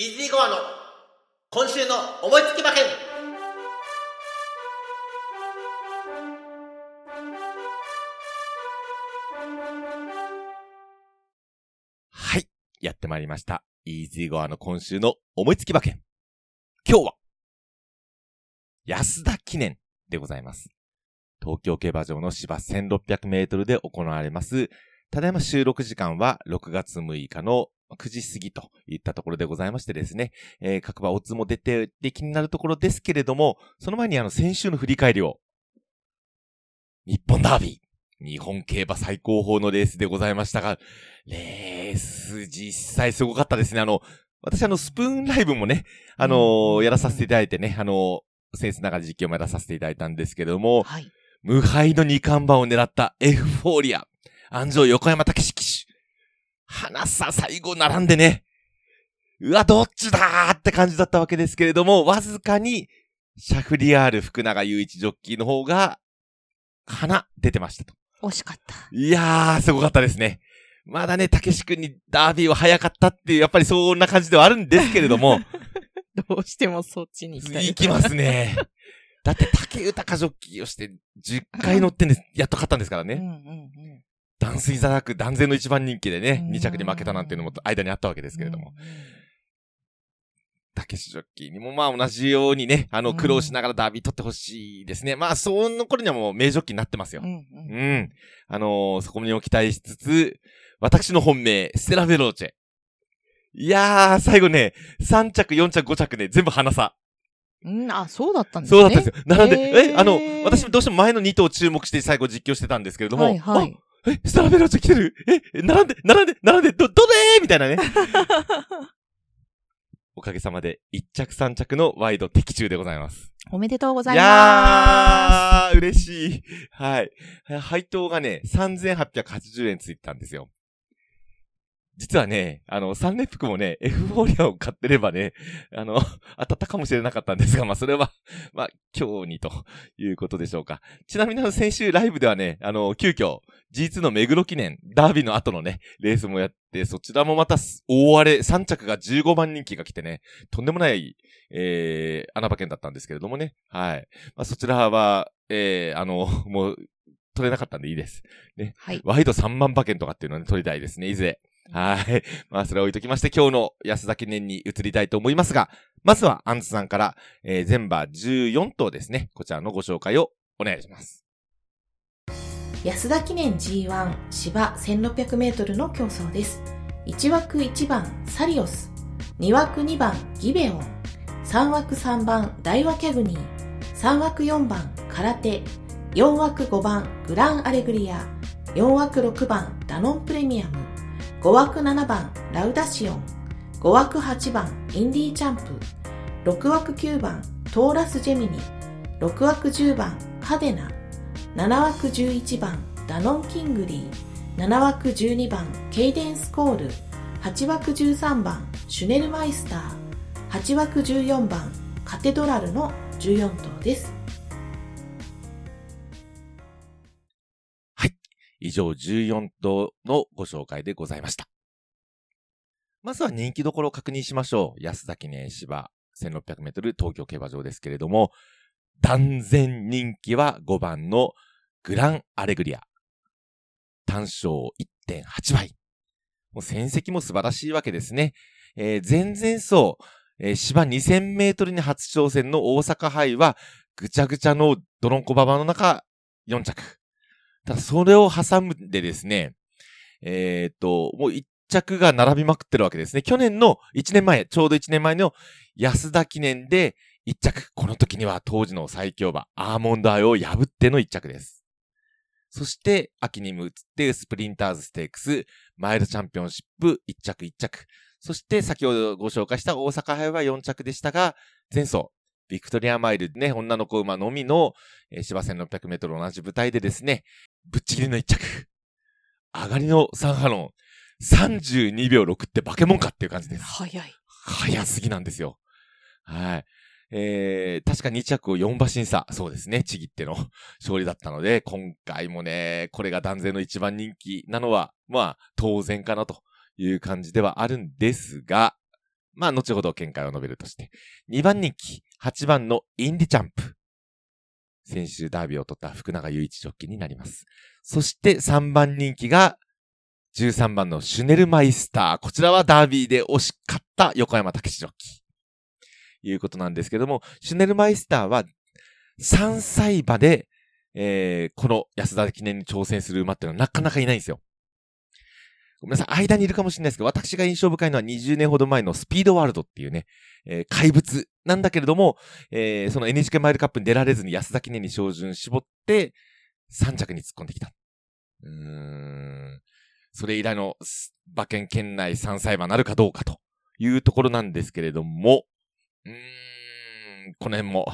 イージーゴアの今週の思いつき馬券はい。やってまいりました。イージーゴアの今週の思いつき馬券。今日は、安田記念でございます。東京競馬場の芝1600メートルで行われます。ただいま収録時間は6月6日の9時過ぎといったところでございましてですね、えー各馬オッズも出てで気になるところですけれども、その前にあの先週の振り返りを、日本ダービー、日本競馬最高峰のレースでございましたが、レース実際すごかったですね。あの、私あのスプーンライブもね、あのーやらさせていただいてね、あのーセンスながら実況もやらさせていただいたんですけれども、はい。無敗の二冠馬を狙ったエフフォーリア、安城横山武史騎手。花さ最後並んでね、うわ、どっちだーって感じだったわけですけれども、わずかに、シャフリヤール福永雄一ジョッキーの方が、花出てましたと。惜しかった。いやー、すごかったですね。まだね、たけし君にダービーは早かったっていう、やっぱりそんな感じではあるんですけれども、どうしてもそっちに行きたい。行きますね。だって竹豊ジョッキーをして10回乗ってね、やっと勝ったんですからね。うんうんうん。断水座なく断然の一番人気でね、うん2着に負けたなんていうのも間にあったわけですけれども。うんうんたけしジョッキーにもまあ同じようにね、あのうん苦労しながらダービー取ってほしいですね。まあその頃にはもう名ジョッキーになってますよう。んううんん。あのーそこにも期待しつつ、私の本命、ステラ・ベローチェ。いやー、最後ね、3着、4着、5着ね、全部花差。うん、あ、そうだったんですね。そうだったんですよ。並んで、え、あの、私どうしても前の2頭を注目して最後実況してたんですけれども、はいはい。あえ、ステラ・ベローチェ来てる？え、並んで、並んで、並んで、ど、どれーみたいなね。おかげさまで、1着3着のワイド的中でございます。おめでとうございいまやー、嬉しい。はい。配当がね、3880円ついてたんですよ。実はね、あの、サンレップクもね、エフフォーリアを買ってればね、あの、当たったかもしれなかったんですが、まあ、それは、まあ、今日にということでしょうか。ちなみにあの、先週ライブではね、あの、急遽、G2 の目黒記念、ダービーの後のね、レースもやって、そちらもまた大荒れ、3着が15番人気が来てね、とんでもない、えー、穴場券だったんですけれどもね。はい。まあ、そちらは、えー、あの、もう、取れなかったんでいいです。す。はい。ワイド3万馬券とかっていうのはね、取りたいですね、いずれ。はい。まあ、それを置いときまして、今日の安田記念に移りたいと思いますが、まずは、アンツさんから、えー、全馬14頭ですね、こちらのご紹介をお願いします。安田記念 G1 芝 1600m の競争です。1枠1番サリオス、2枠2番ギベオン、3枠3番ダイワキャグニー、3枠4番空手、4枠5番グランアレグリア、4枠6番ダノンプレミアム、5枠7番ラウダシオン、5枠8番インディーチャンプ、6枠9番トーラスジェミニ、6枠10番カデナ、7枠11番ダノンキングリー。7枠12番ケイデンスコール。8枠13番シュネルマイスター。8枠14番カテドラルの14頭です。以上14頭のご紹介でございました。まずは人気どころを確認しましょう。安田記念芝1600メートル東京競馬場ですけれども、断然人気は5番のグランアレグリア。単勝1.8倍。もう戦績も素晴らしいわけですね。えー前々走、えー芝2000メートルに初挑戦の大阪杯は、ぐちゃぐちゃのドロンコ馬場の中4着。ただ、それを挟むでですね、えーっと、もう1着が並びまくってるわけですね。去年の1年前、ちょうど1年前の安田記念で1着。この時には当時の最強馬、アーモンドアイを破っての1着です。そして、秋にも移って、スプリンターズステークス、マイルチャンピオンシップ1着1着。そして、先ほどご紹介した大阪杯は4着でしたが、前走、ビクトリアマイルね、女の子馬のみの、えー芝1600メートル同じ舞台でですね、ぶっちぎりの1着。上がりの3ハロン。32秒6って化け物かっていう感じです。早い。早すぎなんですよ。はい。えー、確か2着を4馬身差。そうですね。ちぎっての勝利だったので、今回もね、これが断然の一番人気なのは、まあ、当然かなという感じではあるんですが、まあ、後ほど見解を述べるとして。2番人気、8番のインディチャンプ。先週ダービーを取った福永祐一ジョッキーになります。そして3番人気が、13番のシュネルマイスター。こちらはダービーで惜しかった横山武史ジョッキー。いうことなんですけども、シュネルマイスターは3歳馬で、えー、この安田記念に挑戦する馬っていうのはなかなかいないんですよ。ごめんなさい、間にいるかもしれないですけど、私が印象深いのは20年ほど前のスピードワールドっていうね、えー怪物なんだけれども、えーその NHK マイルカップに出られずに安田記念に照準絞って、3着に突っ込んできた。うーん。それ以来の馬券圏内3歳馬なるかどうかというところなんですけれども、うーん、この辺も、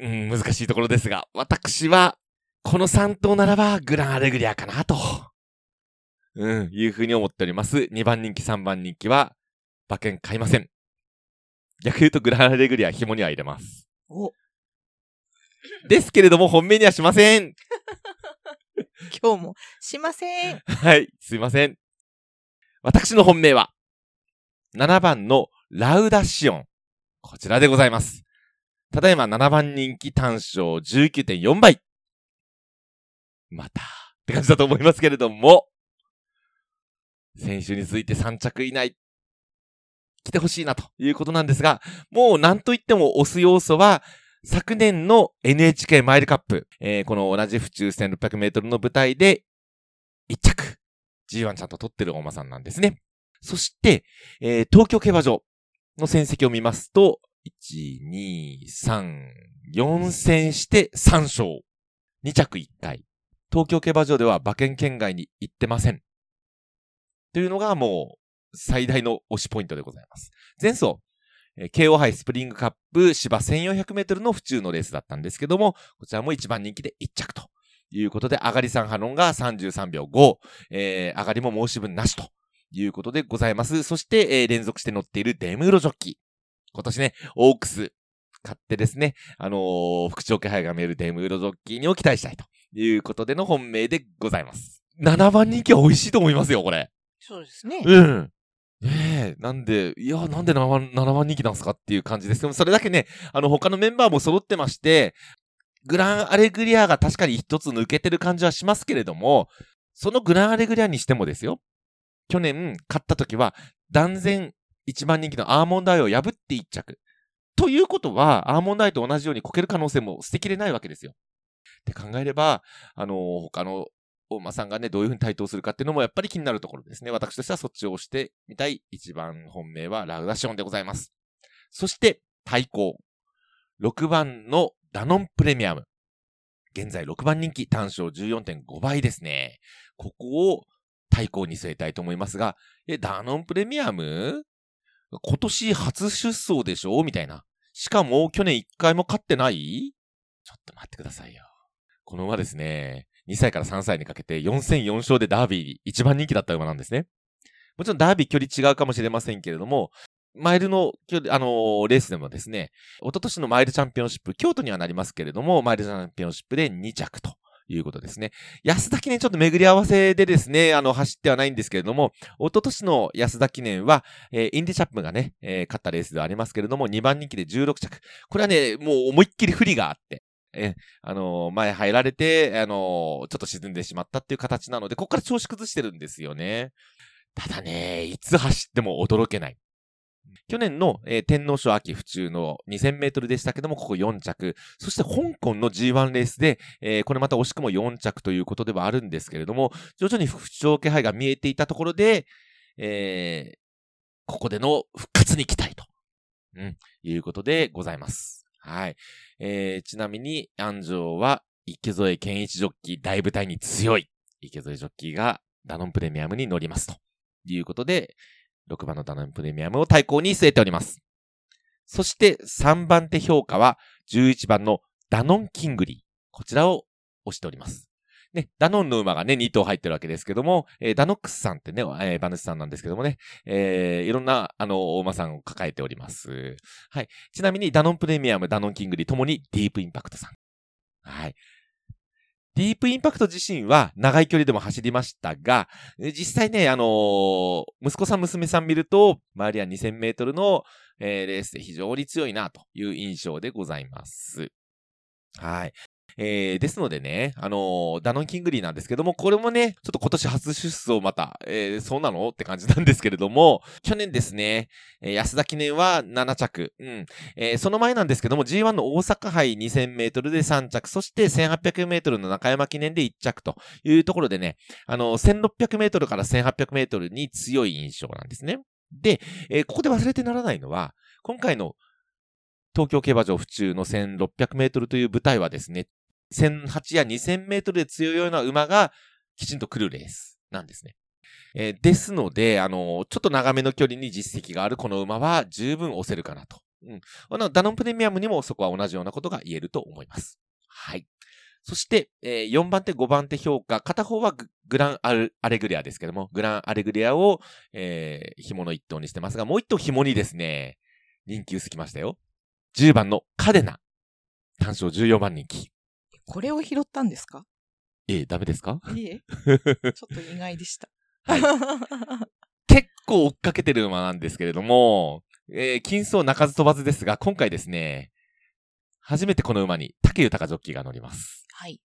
うん、難しいところですが、私は、この3頭ならばグランアレグリアかなと、うん、いうふうに思っております。2番人気、3番人気は、馬券買いません。逆に言うとグランアレグリア紐には入れます。お、ですけれども、本命にはしません。今日もしません。はい、すいません。私の本命は、7番のラウダシオン。こちらでございます。ただいま7番人気単勝19.4倍。また、って感じだと思いますけれども、先週に続いて3着以内、来てほしいなということなんですが、もう何と言っても押す要素は、昨年の NHK マイルカップ、えーこの同じ府中1600メートルの舞台で、1着、G1 ちゃんと取ってる大間さんなんですね。そして、えー東京競馬場の戦績を見ますと、1、2、3、4戦して3勝。2着1回。東京競馬場では馬券圏外に行ってません。というのがもう最大の推しポイントでございます。前走、えー KO 杯スプリングカップ芝1400メートルの府中のレースだったんですけども、こちらも一番人気で1着ということで、上がり3ハロンが33秒5、えー上がりも申し分なしということでございます。そして、えー連続して乗っているデムーロジョッキー。今年ね、オークス買ってですね、あのー副長気配が見えるデムーロジョッキーにを期待したいということでの本命でございます。7番人気は美味しいと思いますよ、これ。そうですね。うん。ねえ、なんで、いや、なんで7番、7番人気なんすかっていう感じです。でもそれだけね、あの、他のメンバーも揃ってまして、グランアレグリアが確かに一つ抜けてる感じはしますけれども、そのグランアレグリアにしてもですよ。去年勝った時は、断然一番人気のアーモンドアイを破って一着。ということは、アーモンドアイと同じようにこける可能性も捨てきれないわけですよ。って考えれば、あの他の大馬さんがね、どういうふうに対等するかっていうのもやっぱり気になるところですね。私としてはそっちを押してみたい一番本命はラウダシオンでございます。そして、対抗。6番のダノンプレミアム。現在6番人気単勝14.5倍ですね。ここを対抗に据えたいと思いますが、え、ダノンプレミアム？今年初出走でしょ？みたいな。しかも去年1回も勝ってない？ちょっと待ってくださいよ。この馬ですね、2歳から3歳にかけて4戦4勝でダービー一番人気だった馬なんですね。もちろんダービー距離違うかもしれませんけれども、マイルの、あのーレースでもですね、一昨年のマイルチャンピオンシップ、京都にはなりますけれども、マイルチャンピオンシップで2着ということですね。安田記念ちょっと巡り合わせでですね、あの、走ってはないんですけれども、一昨年の安田記念は、えーインディチャップがね、えー勝ったレースではありますけれども、2番人気で16着。これはね、もう思いっきり不利があって、えあのー前入られて、あのーちょっと沈んでしまったっていう形なので、ここから調子崩してるんですよね。ただね、いつ走っても驚けない。去年の、えー天皇賞秋府中の2000メートルでしたけども、ここ4着。そして香港の G1 レースで、えーこれまた惜しくも4着ということではあるんですけれども、徐々に不調気配が見えていたところで、えーここでの復活に期待と、うん、いうことでございます。はい。えーちなみに、安城は、池添健一ジョッキー大舞台に強い。池添ジョッキーがダノンプレミアムに乗りますということで、6番のダノンプレミアムを対抗に据えております。そして3番手評価は11番のダノンキングリー。こちらを推しております。ね、ダノンの馬がね、2頭入ってるわけですけども、えーダノックスさんってね、えー馬主さんなんですけどもね、えーいろんな、あの、お馬さんを抱えております。はい。ちなみに、ダノンプレミアム、ダノンキングリーともにディープインパクト産。はい。ディープインパクト自身は長い距離でも走りましたが、実際ね、あのー息子さん娘さん見ると、周りは2000メートルの、えーレースで非常に強いなという印象でございます。はい。えー、ですのでね、あのーダノンキングリーなんですけども、これもね、ちょっと今年初出走また、えー、そうなの？って感じなんですけれども、去年ですね、えー安田記念は7着、うん、えーその前なんですけども、G1 の大阪杯2000メートルで3着、そして1800メートルの中山記念で1着というところでね、あの、1600メートルから1800メートルに強い印象なんですね。で、えーここで忘れてならないのは、今回の東京競馬場府中の1600メートルという舞台はですね、1008や2000メートルで強いような馬がきちんと来るレースなんですね。えーですので、あのちょっと長めの距離に実績があるこの馬は十分押せるかなと。うん。あの、ダノンプレミアムにもそこは同じようなことが言えると思います。はい。そして、えー4番手、5番手評価。片方はグランアルアレグリアですけども、グランアレグリアを、えー紐の一頭にしてますが、もう一頭紐にですね、人気薄きましたよ。10番のカデナ。単勝14番人気。これを拾ったんですか？ええダメですか？いえ。ちょっと意外でした。はい 結構追っかけてる馬なんですけれども、えー金層鳴かず飛ばずですが、今回ですね、初めてこの馬に竹豊ジョッキーが乗ります。はい。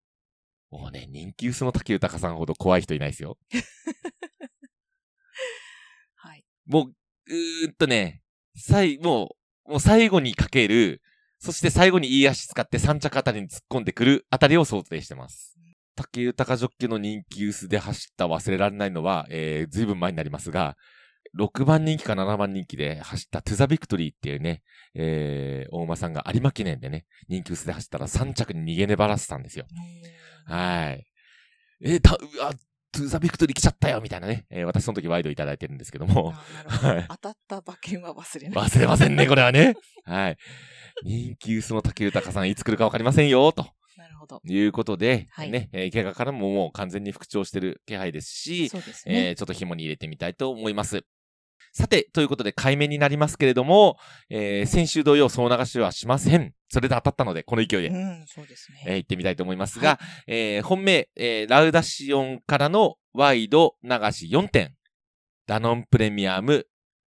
もうね、人気薄の竹豊さんほど怖い人いないですよ。はい。もう、うーんとね、最、もう、もう最後にかける、そして最後にいい足使って3着あたりに突っ込んでくるあたりを想定してます。武豊ジョッキーの人気薄で走った忘れられないのは、えー、ずいぶん前になりますが、6番人気か7番人気で走ったトゥザビクトリーっていうね、えー、お馬さんが有馬記念でね、人気薄で走ったら3着に逃げ粘らせたんですよ。はい。えー、た、うわ、トゥザビクトリー来ちゃったよみたいなね、えー私その時ワイドいただいてるんですけども、はい当たった馬券は忘れない。忘れませんね、これはね。はい。人気薄の竹豊さんいつ来るかわかりませんよ、となるほど。いうことで、はいね、えー怪我からももう完全に復調してる気配ですし、そうですえね。ーちょっと紐に入れてみたいと思います。さて、ということで、解明になりますけれども、えー先週同様、総流しはしません。それで当たったので、この勢いで、うん、そうですえーね。行ってみたいと思いますが、えー本命、えーラウダシオンからのワイド流し4点。ダノンプレミアム、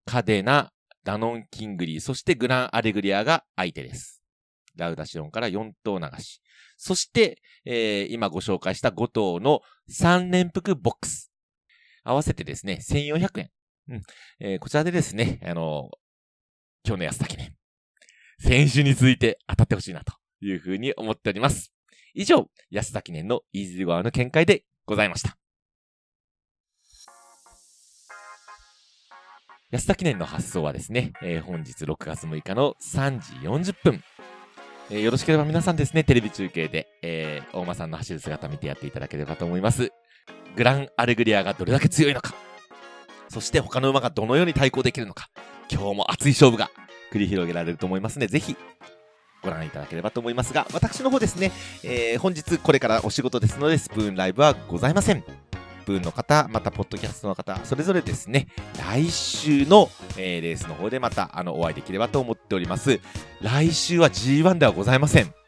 カデナ、ダノンキングリー、そしてグランアレグリアが相手です。ラウダシオンから4頭流し。そして、えー今ご紹介した5頭の3連複ボックス。合わせてですね、1400円。うん。えーこちらでですね、あの今日の安田記念。先週に続いて当たってほしいなというふうに思っております。以上、安田記念のイージーゴアの見解でございました。安田記念の発送はですね、えー本日6月6日の3時40分。えーよろしければ皆さんですね、テレビ中継で、えー大間さんの走る姿見てやっていただければと思います。グランアレグリアがどれだけ強いのか、そして他の馬がどのように対抗できるのか、今日も熱い勝負が繰り広げられると思いますので、ぜひご覧いただければと思いますが、私の方ですね、えー本日これからお仕事ですので、スプーンライブはございません。スプーンの方、またポッドキャストの方、それぞれですね、来週の、えーレースの方でまたあのお会いできればと思っております。来週は G1 ではございません。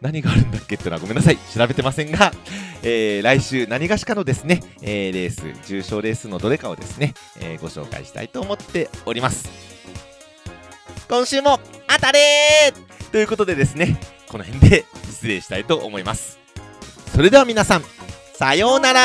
何があるんだっけってのはごめんなさい。調べてませんが、えー来週何がしかのですね、えーレース、重賞レースのどれかをですね、えーご紹介したいと思っております。今週も当たれということでですね、この辺で失礼したいと思います。それでは皆さん、さようなら